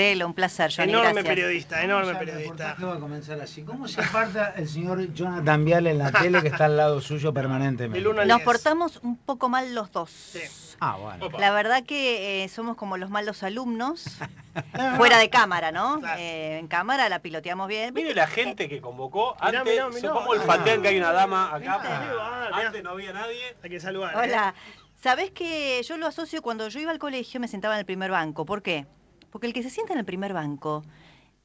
Un placer, Johnny. Enorme gracias. periodista, enorme el periodista. va a comenzar así. ¿Cómo se aparta el señor Jonathan Vial en la tele que está al lado suyo permanentemente? Nos portamos un poco mal los dos. Sí. Ah, bueno. La verdad que eh, somos como los malos alumnos, fuera de cámara, ¿no? Claro. Eh, en cámara la piloteamos bien. Mire la gente que convocó. Mirá, Antes, mirá, cómo olfatean que hay una dama acá. Ah. Antes no había nadie. Hay que saludar. ¿eh? Hola. ¿Sabés que yo lo asocio cuando yo iba al colegio me sentaba en el primer banco? ¿Por qué? Porque el que se sienta en el primer banco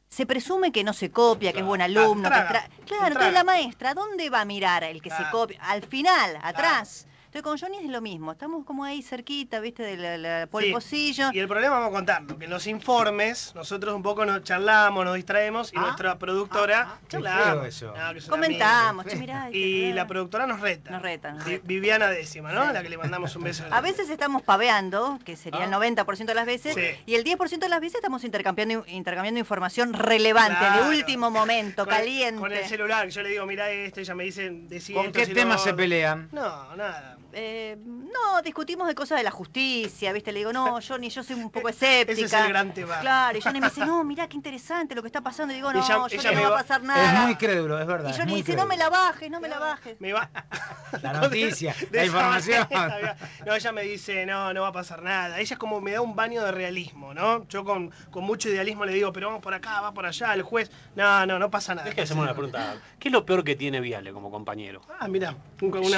se presume que no se copia, que es buen alumno. que tra- Claro, entonces la maestra, ¿dónde va a mirar el que se copia? Al final, atrás. Entonces con Johnny es lo mismo, estamos como ahí cerquita, viste, de la, la- por el Sí. pocillo. Y el problema vamos a contarlo, que en los informes nosotros un poco nos charlamos, nos distraemos y Ah, nuestra productora ah, ah, charlamos. eso. No, Comentamos, che, mirá, amiga. Y este, la productora nos reta. Nos reta, nos Vi- reta. Viviana décima, ¿no? Sí. La que le mandamos un beso. A veces estamos paveando, que sería el 90% de las veces, Sí. y el 10% de las veces estamos intercambiando, intercambiando información relevante, Claro. de último momento, Con el- caliente. Con el celular, yo le digo, mirá esto, ella me dice, decí ¿Con esto, qué si temas lo se pelean? No, nada. Eh, no, discutimos de cosas de la justicia, ¿viste? Le digo, no, Johnny, yo soy un poco escéptica. Ese es el gran tema. Claro, y Johnny me dice, no, mirá qué interesante lo que está pasando. Y digo, no, Ella- Johnny, ella no me va a va- pasar Es nada. muy crédulo, es verdad. y es Johnny dice, no me la bajes, no me la bajes. Me va. La noticia, De la esa información. manera, No, ella me dice, no, no va a pasar nada. Ella es como me da un baño de realismo, ¿no? Yo con, con mucho idealismo le digo, pero vamos por acá, va por allá, el juez. No, no, no pasa nada. Es que hacemos una pregunta. ¿Qué es lo peor que tiene Viale como compañero? Ah, mira, un, un Johnny,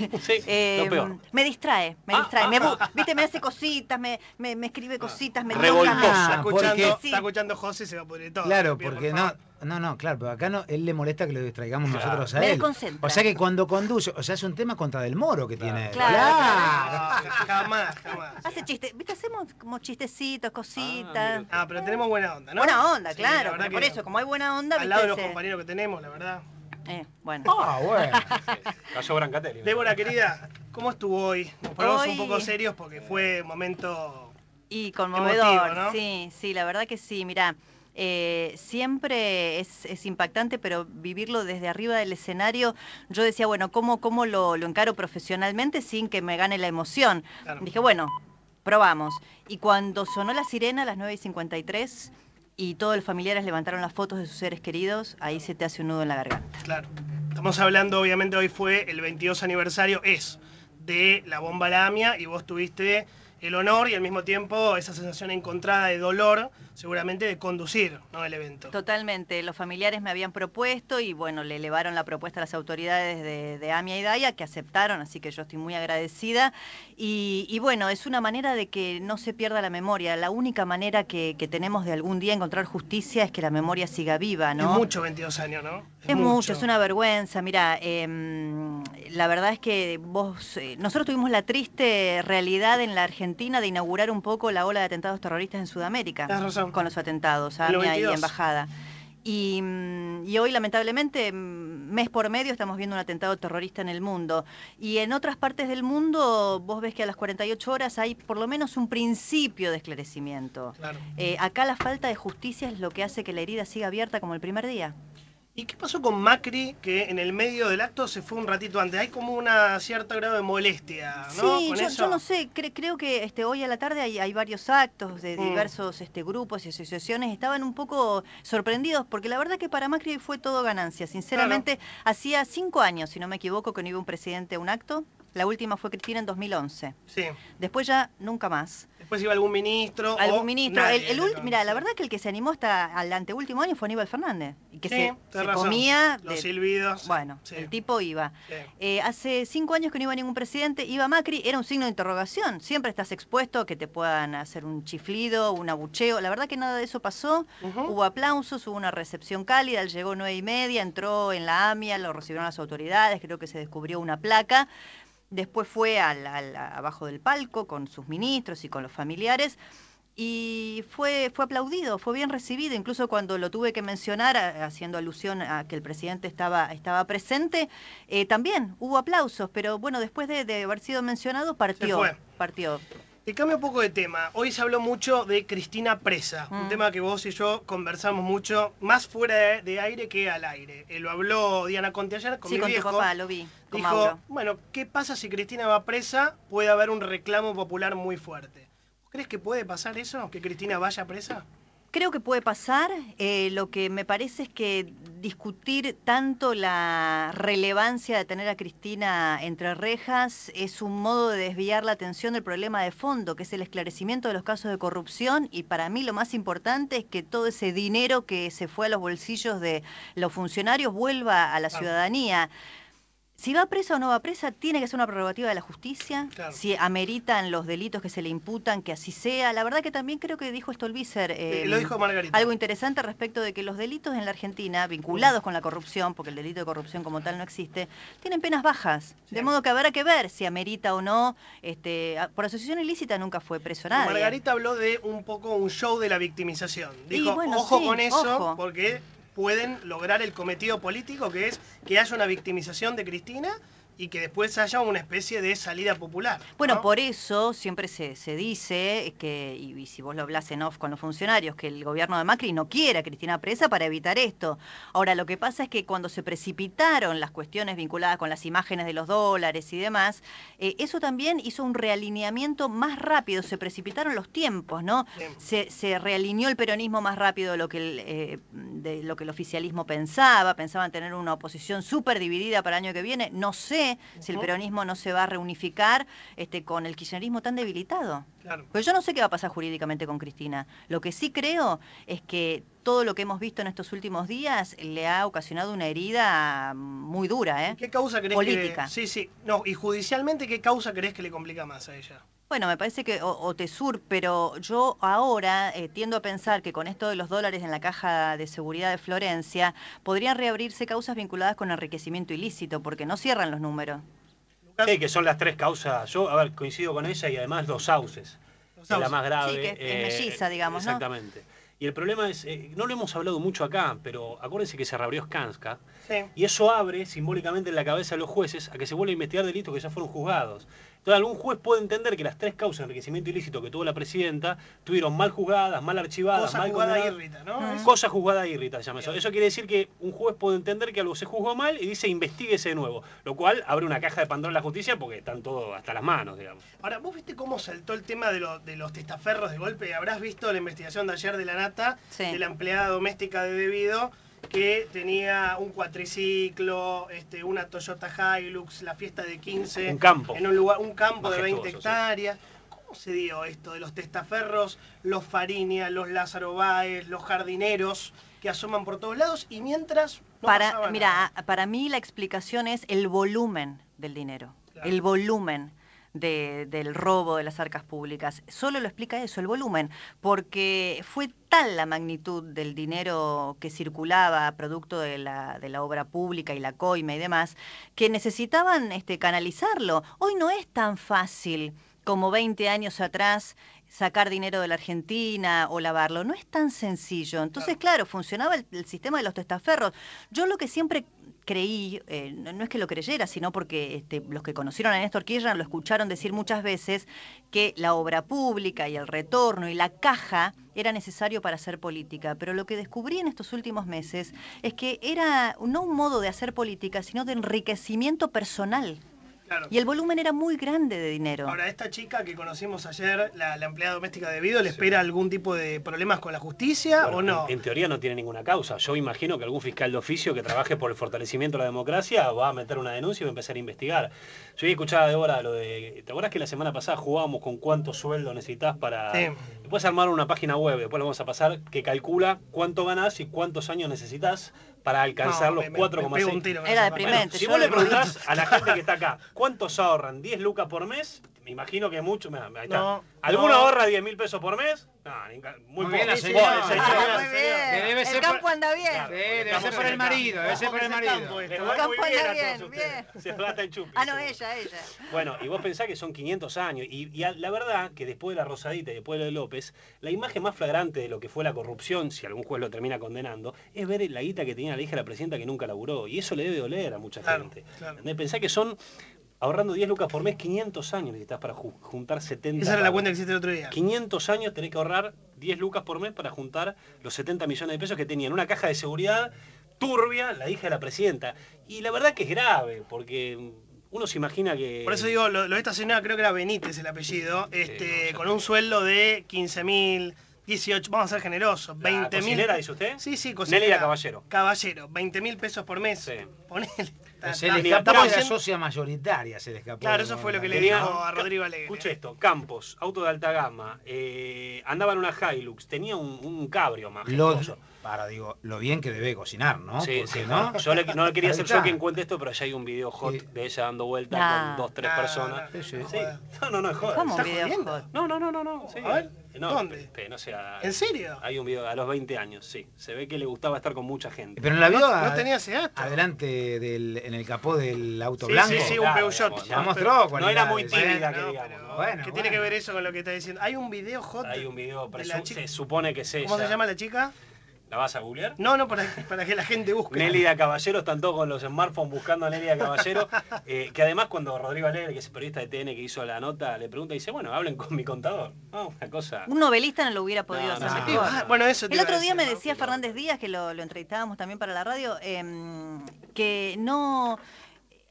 amigo. Sí, eh, lo peor. me distrae, me Ah, distrae. ah, me, ah. Viste, me hace cositas, me, me, me escribe cositas, me Revoltoso. toca. Está escuchando, porque- está escuchando José, se va a poner todo. Claro, Pido, porque por no, no, no, claro, pero acá no, él le molesta que lo distraigamos Claro. nosotros a Me él. desconcentra. O sea que cuando conduce, o sea, es un tema contra Del Moro que Claro. tiene. él. Claro. Ah, jamás, jamás. Hace chistes, viste, hacemos como chistecitos, cositas. Ah, pero tenemos buena onda, ¿no? buena onda, Sí, claro. pero por eso, como hay buena onda, Al lado de los compañeros que tenemos, la verdad. eh, bueno. Ah, bueno. Cayó Brancatelli. Débora, querida, ¿cómo estuvo hoy? Nos ponemos Hoy- un poco serios porque fue un momento. Y conmovedor, Emotivo, ¿no? sí, sí, la verdad que sí, mirá. eh, siempre es, es impactante, pero vivirlo desde arriba del escenario, yo decía, bueno, ¿cómo, cómo lo, lo encaro profesionalmente sin que me gane la emoción? Claro. Dije, bueno, probamos. Y cuando sonó la sirena a las 9 y 53 y todos los familiares levantaron las fotos de sus seres queridos, ahí se te hace un nudo en la garganta. Claro. Estamos hablando, obviamente, hoy fue el 22 aniversario, es de la bomba Lamia y vos tuviste el honor y al mismo tiempo esa sensación encontrada de dolor, seguramente de conducir ¿no? el evento. Totalmente, los familiares me habían propuesto y bueno, le elevaron la propuesta a las autoridades de, de AMIA y DAIA que aceptaron, así que yo estoy muy agradecida. Y, y bueno, es una manera de que no se pierda la memoria. La única manera que, que tenemos de algún día encontrar justicia es que la memoria siga viva, ¿no? Es mucho 22 años, ¿no? Es mucho, es una vergüenza. Mira, em, la verdad es que vos, eh, nosotros tuvimos la triste realidad en la Argentina de inaugurar un poco la ola de atentados terroristas en Sudamérica razón. con los atentados, AMIA y 22. embajada. Y, mm, y hoy, lamentablemente, mm, mes por medio estamos viendo un atentado terrorista en el mundo. Y en otras partes del mundo, vos ves que a las 48 horas hay por lo menos un principio de esclarecimiento. Claro. Eh, acá la falta de justicia es lo que hace que la herida siga abierta como el primer día. ¿Y qué pasó con Macri que en el medio del acto se fue un ratito antes? Hay como una cierta grado de molestia, ¿no? Sí, Con yo, eso. yo no sé, cre- creo que este, hoy a la tarde hay, hay varios actos de Mm. diversos este, grupos y asociaciones. Estaban un poco sorprendidos porque la verdad que para Macri fue todo ganancia. Sinceramente, hacía cinco años, si no me equivoco, que no iba un presidente a un acto. La última fue Cristina en 2011. Sí. Después ya nunca más. Después iba algún ministro. Algún o ministro. nadie el, mira, la verdad que el que se animó hasta al anteúltimo año fue Aníbal Fernández. Y que Sí, se, tenés se razón. comía. Los de- silbidos. bueno, Sí. el tipo iba. Sí. Eh, hace cinco años que no iba ningún presidente, iba Macri, era un signo de interrogación. Siempre estás expuesto a que te puedan hacer un chiflido, un abucheo. La verdad que nada de eso pasó. Hubo aplausos, hubo una recepción cálida, él llegó nueve y media, entró en la AMIA, lo recibieron las autoridades, creo que se descubrió una placa. Después fue al, al- abajo del palco con sus ministros y con los familiares. y fue, fue aplaudido, fue bien recibido, incluso cuando lo tuve que mencionar, haciendo alusión a que el presidente estaba, estaba presente, eh, también hubo aplausos, pero bueno, después de, de haber sido mencionado, partió. Partió. Y cambia un poco de tema. Hoy se habló mucho de Cristina Presa, un Mm. tema que vos y yo conversamos mucho, más fuera de, de aire que al aire. Eh, lo habló Diana Conte ayer con sí, mi con viejo. tu papá, lo vi, con Dijo, Mauro. bueno, ¿qué pasa si Cristina va presa? Puede haber un reclamo popular muy fuerte. ¿Vos crees que puede pasar eso? ¿Que Cristina vaya presa? Creo que puede pasar. eh, lo que me parece es que discutir tanto la relevancia de tener a Cristina entre rejas es un modo de desviar la atención del problema de fondo, que es el esclarecimiento de los casos de corrupción. Y para mí lo más importante es que todo ese dinero que se fue a los bolsillos de los funcionarios vuelva a la ciudadanía. Si va presa o no va presa, tiene que ser una prerrogativa de la justicia. Claro. Si ameritan los delitos que se le imputan, que así sea. La verdad que también creo que dijo Stolbizer. Eh, eh, lo dijo Margarita. algo interesante respecto de que los delitos en la Argentina, vinculados con la corrupción, porque el delito de corrupción como tal no existe, tienen penas bajas. De modo que habrá que ver si amerita o no. Este, por asociación ilícita nunca fue preso nadie. Margarita habló de un poco un show de la victimización. Dijo, bueno, ojo sí, con eso, ojo. porque pueden lograr el cometido político, que es que haya una victimización de Cristina y que después haya una especie de salida popular. Bueno, ¿no? por eso siempre se, se dice que, y, y si vos lo hablas en off con los funcionarios, que el gobierno de Macri no quiere a Cristina presa para evitar esto. Ahora, lo que pasa es que cuando se precipitaron las cuestiones vinculadas con las imágenes de los dólares y demás, eh, eso también hizo un realineamiento más rápido, se precipitaron los tiempos, ¿no? Se, se realineó el peronismo más rápido de lo que el, eh, de lo que el oficialismo pensaba, pensaban tener una oposición súper dividida para el año que viene. No sé si el peronismo no se va a reunificar este, con el kirchnerismo tan debilitado. Claro. Pero yo no sé qué va a pasar jurídicamente con Cristina. Lo que sí creo es que todo lo que hemos visto en estos últimos días le ha ocasionado una herida muy dura, ¿eh? ¿Qué causa crees Política. que... Sí, sí. No, y judicialmente, ¿qué causa crees que le complica más a ella? Bueno, me parece que o, o Tesur, pero yo ahora eh, tiendo a pensar que con esto de los dólares en la caja de seguridad de Florencia podrían reabrirse causas vinculadas con enriquecimiento ilícito, porque no cierran los números. Sí, que son las tres causas. Yo, a ver, coincido con ella y además los sauces. los que es la más grave. Sí, que es- es melliza, digamos, ¿no? Exactamente. Y el problema es, eh, no lo hemos hablado mucho acá, pero acuérdense que se reabrió Skanska Sí. y eso abre simbólicamente en la cabeza de los jueces a que se vuelva a investigar delitos que ya fueron juzgados. Entonces algún juez puede entender que las tres causas de enriquecimiento ilícito que tuvo la presidenta tuvieron mal juzgadas, mal archivadas, Cosa mal jugada condenadas. írrita, ¿no? Cosa juzgada írrita se llama eso. Eso quiere decir que un juez puede entender que algo se juzgó mal y dice investiguese de nuevo. Lo cual abre una caja de Pandora en la justicia porque están todos hasta las manos, digamos. Ahora, ¿vos viste cómo saltó el tema de, lo- de los testaferros de golpe? Habrás visto la investigación de ayer de la Nata, Sí. de la empleada doméstica de Debido, que tenía un cuatriciclo, este, una Toyota Hilux, la fiesta de 15. Un campo. En un, lugar, un campo de 20 Majestuoso, sí. hectáreas. ¿Cómo se dio esto de los testaferros, los Farinia, los Lázaro Báez, los jardineros que asoman por todos lados y mientras no para, mira, nada? para mí la explicación es el volumen del dinero, Claro. el volumen de- del robo de las arcas públicas. Solo lo explica eso, el volumen, porque fue tal la magnitud del dinero que circulaba producto de la, de la obra pública y la coima y demás, que necesitaban este, canalizarlo. Hoy no es tan fácil como 20 años atrás sacar dinero de la Argentina o lavarlo. No es tan sencillo. Entonces, claro, funcionaba el, el sistema de los testaferros. Yo lo que siempre creí, eh, no, no es que lo creyera, sino porque este, los que conocieron a Néstor Kirchner lo escucharon decir muchas veces que la obra pública y el retorno y la caja era necesario para hacer política. Pero lo que descubrí en estos últimos meses es que era no un modo de hacer política, sino de enriquecimiento personal. Claro. Y el volumen era muy grande de dinero. Ahora, esta chica que conocimos ayer, la, la empleada doméstica de Vido, ¿le espera algún tipo de problemas con la justicia Bueno, o no? En, en teoría no tiene ninguna causa. Yo imagino que algún fiscal de oficio que trabaje por el fortalecimiento de la democracia va a meter una denuncia y va a empezar a investigar. Yo había escuchado a Débora lo de. ¿Te acuerdas que la semana pasada jugábamos con cuánto sueldo necesitas para. Sí. Después armar una página web, después lo vamos a pasar, que calcula cuánto ganás y cuántos años necesitas para alcanzar No, los me- me- me pego un 4,6. tiro con Era deprimente. página. Si vos le preguntás a la gente que está acá, ¿cuántos ahorran? ¿10 lucas por mes? me imagino que mucho. ahí está. No, ¿Alguno no. ahorra 10 mil pesos por mes? No, muy, Muy bien, poco. la señora. El Ah, señor. muy bien. Debe el ser campo por- anda bien. Claro. Sí, debe ser por el el marido, debe ser por el es el marido. campo muy Campo anda bien, bien. Se plata el chupi. Ah, no, ella, ella. Bueno, y vos pensás que son 500 años. Y, y a- la verdad que después de la Rosadita y después de lo de López, la imagen más flagrante de lo que fue la corrupción, si algún juez lo termina condenando, es ver la guita que tenía la hija de la presidenta que nunca laburó. Y eso le debe doler a mucha Claro, gente. claro. Pensá que son, ahorrando 10 lucas por mes, 500 años necesitas para ju- juntar 70 Esa era la cuenta que hiciste el otro día. 500 años tenés que ahorrar 10 lucas por mes para juntar los 70 millones de pesos que tenía en una caja de seguridad turbia la hija de la presidenta. Y la verdad que es grave, porque uno se imagina que... Por eso digo, lo, lo de esta señora creo que era Benítez el apellido, este, con un sueldo de 15 mil, 18, vamos a ser generosos, ¿La 20 mil. cocinera, dice usted? Sí, sí, cocinera. Nélida Caballero. Caballero, 20 mil pesos por mes. Sí. Ponele. Está- Se le escapó la socia mayoritaria, se le escapó. Claro, eso fue lo que le dijo a Rodrigo Alegre. Escuche esto, Campos, auto de alta gama, eh, andaba en una Hilux, tenía un, un cabrio más. Lo, para, digo, lo bien que debe cocinar, ¿no? Sí, Porque, sí, ¿no? Yo le- no le quería hacer yo quien cuente esto, pero allá hay un video hot Sí. de ella dando vueltas Nah. con dos, tres Nah, personas. no, Sí, sí. no. No, no, no es joda. ¿Cómo un ¿Estás video hot? No, no, no, no, no. sí. A ver, No, ¿dónde? pe- pe- no sé, a- ¿En serio? Hay un video a los 20 años, sí. Se ve que le gustaba estar con mucha gente. Pero no la vio No, a- no tenía ese adelante del, en el capó del auto Sí, blanco. sí, sí, un Claro, Peugeot. digamos, no, mostró No era muy tímida, que No, digamos. pero ¿no? Bueno, ¿Qué bueno. tiene que ver eso con lo que está diciendo? Hay un video hot. Hay un video, de la presu- chica. se supone que es ella. ¿Cómo se llama la chica? ¿La vas a googlear? No, no, para, para que la gente busque. Nélida Caballero, están todos con los smartphones buscando a Nélida Caballero, eh, que además cuando Rodrigo Alegre, que es el periodista de TN que hizo la nota, le pregunta, dice, bueno, hablen con mi contador. No, una cosa... Un novelista no lo hubiera podido No, hacer no, mejor. Ah, bueno, eso te El otro día me decía Fernández Díaz, que lo, lo entrevistábamos también para la radio, em, que no...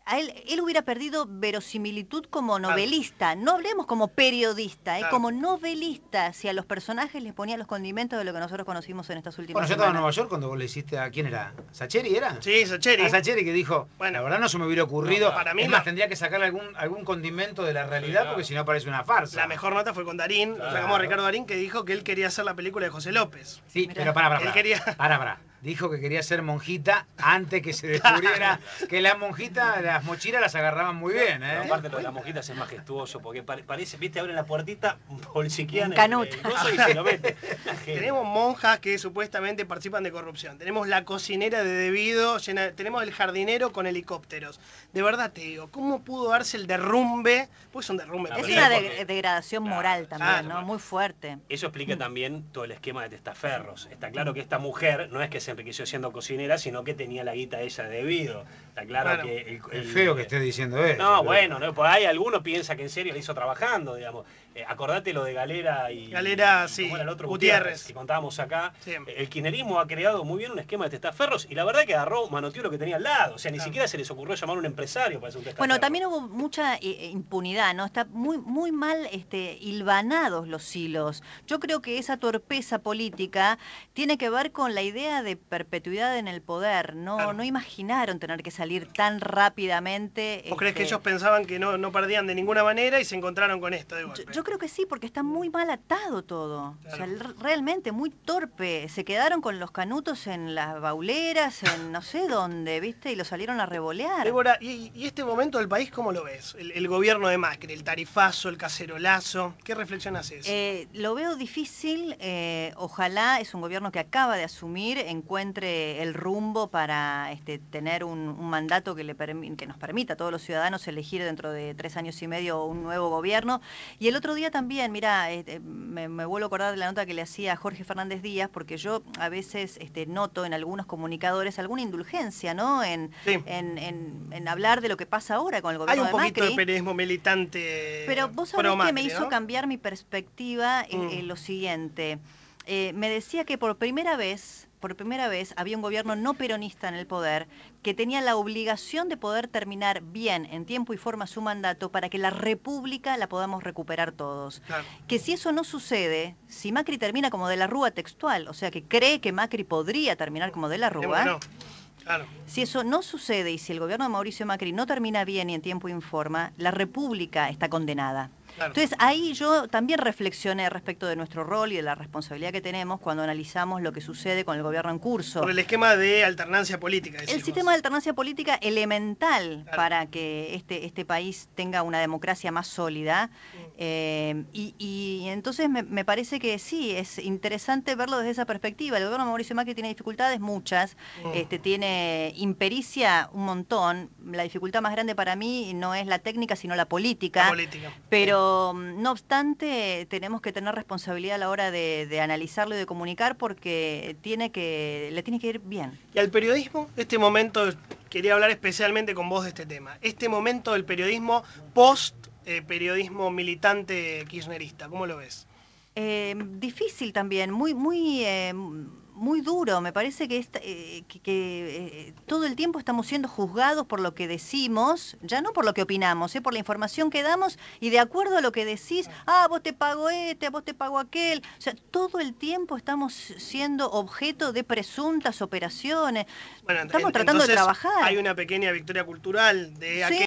A él, él hubiera perdido verosimilitud como novelista, no hablemos como periodista, eh, Claro. como novelista, si a los personajes les ponía los condimentos de lo que nosotros conocimos en estas últimas Bueno, yo estaba en semanas. Nueva York cuando vos le hiciste a. ¿Quién era? ¿Sacheri era? Sí, Sacheri. A Sacheri que dijo, Bueno. la verdad no se me hubiera ocurrido. No, para mí es no. más, tendría que sacarle algún, algún condimento de la realidad claro. porque si no parece una farsa. La mejor nota fue con Darín, Claro. sacamos a Ricardo Darín, que dijo que él quería hacer la película de José López. Sí, Mirá. pero para, para, Él para. quería- Para, para. Dijo que quería ser monjita antes que se descubriera que las monjitas, las mochilas las agarraban muy bien, Pero ¿eh? aparte lo de las mojitas es majestuoso, porque pare- parece, viste, abren la puertita, el, canut. Tenemos monjas que supuestamente participan de corrupción. Tenemos la cocinera de debido, llena, tenemos el jardinero con helicópteros. De verdad te digo, ¿cómo pudo darse el derrumbe? Pues es un derrumbe. La Es una de- degradación Claro, moral también, claro. ¿no? Muy fuerte. Eso explica también todo el esquema de testaferros. Está claro que esta mujer no es que se enriqueció siendo cocinera, sino que tenía la guita ella debido. Está claro que... el- feo que esté diciendo eso. No, bueno, no, por ahí alguno piensa que en serio le hizo trabajando, digamos. Eh, acordate lo de Galera y. Galera, sí, ¿cómo era el otro Gutiérrez. que contábamos acá. Sí. El kirchnerismo ha creado muy bien un esquema de testaferros y la verdad que agarró, manoteó lo que tenía al lado. O sea, ni Claro. siquiera se les ocurrió llamar a un empresario para hacer un testaferro. Bueno, también hubo mucha eh, eh, impunidad, ¿no? Está muy, muy mal este, hilvanados los hilos. Yo creo que esa torpeza política tiene que ver con la idea de perpetuidad en el poder. No, Claro. no imaginaron tener que salir tan rápidamente. ¿Vos crees que este, ellos pensaban que no, no perdían de ninguna manera y se encontraron con esto de Yo, golpe? yo creo que sí, porque está muy mal atado todo. O sea, realmente muy torpe. Se quedaron con los canutos en las bauleras, en no sé dónde, ¿viste? Y lo salieron a revolear. Débora, ¿y, y este momento del país cómo lo ves? El, el gobierno de Macri, el tarifazo, el cacerolazo. ¿Qué reflexión haces? Eh, lo veo difícil. eh, ojalá es un gobierno que acaba de asumir, encuentre el rumbo para este, tener un, un mandato que, le que nos permita a todos los ciudadanos elegir dentro de tres años y medio un nuevo gobierno. Y el otro día también, mira, este, me, me vuelvo a acordar de la nota que le hacía a Jorge Fernández Díaz, porque yo a veces este, noto en algunos comunicadores alguna indulgencia, ¿no? En, Sí. en, en- en hablar de lo que pasa ahora con el Hay gobierno un de poquito Macri. de periodismo militante. Pero vos sabés que me hizo ¿no? cambiar mi perspectiva eh, Mm. eh, lo siguiente. Eh, me decía que por primera vez, por primera vez había un gobierno no peronista en el poder que tenía la obligación de poder terminar bien en tiempo y forma su mandato para que la república la podamos recuperar todos. Claro. Que si eso no sucede, si Macri termina como de la Rúa textual, o sea que cree que Macri podría terminar como de la Rúa, claro. si eso no sucede y si el gobierno de Mauricio Macri no termina bien y en tiempo y en forma, la República está condenada. Claro. Entonces ahí yo también reflexioné respecto de nuestro rol y de la responsabilidad que tenemos cuando analizamos lo que sucede con el gobierno en curso. Por el esquema de alternancia política. decís El sistema de alternancia política elemental Claro. para que este, este país tenga una democracia más sólida. Eh, y, y entonces me, me parece que sí, es interesante verlo desde esa perspectiva. El gobierno de Mauricio Macri tiene dificultades, muchas. Mm. Este, tiene impericia un montón. La dificultad más grande para mí no es la técnica, sino la política. La política. Pero mm, no obstante, tenemos que tener responsabilidad a la hora de, de analizarlo y de comunicar porque tiene que, le tiene que ir bien. Y al periodismo, este momento, quería hablar especialmente con vos de este tema. Este momento del periodismo post eh, periodismo militante kirchnerista, ¿cómo lo ves? Eh, difícil también, muy, muy, eh, muy duro. Me parece que, esta- eh, que, que, eh, todo el tiempo estamos siendo juzgados por lo que decimos, ya no por lo que opinamos, eh, por la información que damos y de acuerdo a lo que decís, ah, vos te pago este, vos te pago aquel. O sea, todo el tiempo estamos siendo objeto de presuntas operaciones. Bueno, Estamos tratando de trabajar. Hay una pequeña victoria cultural de Sí. aquel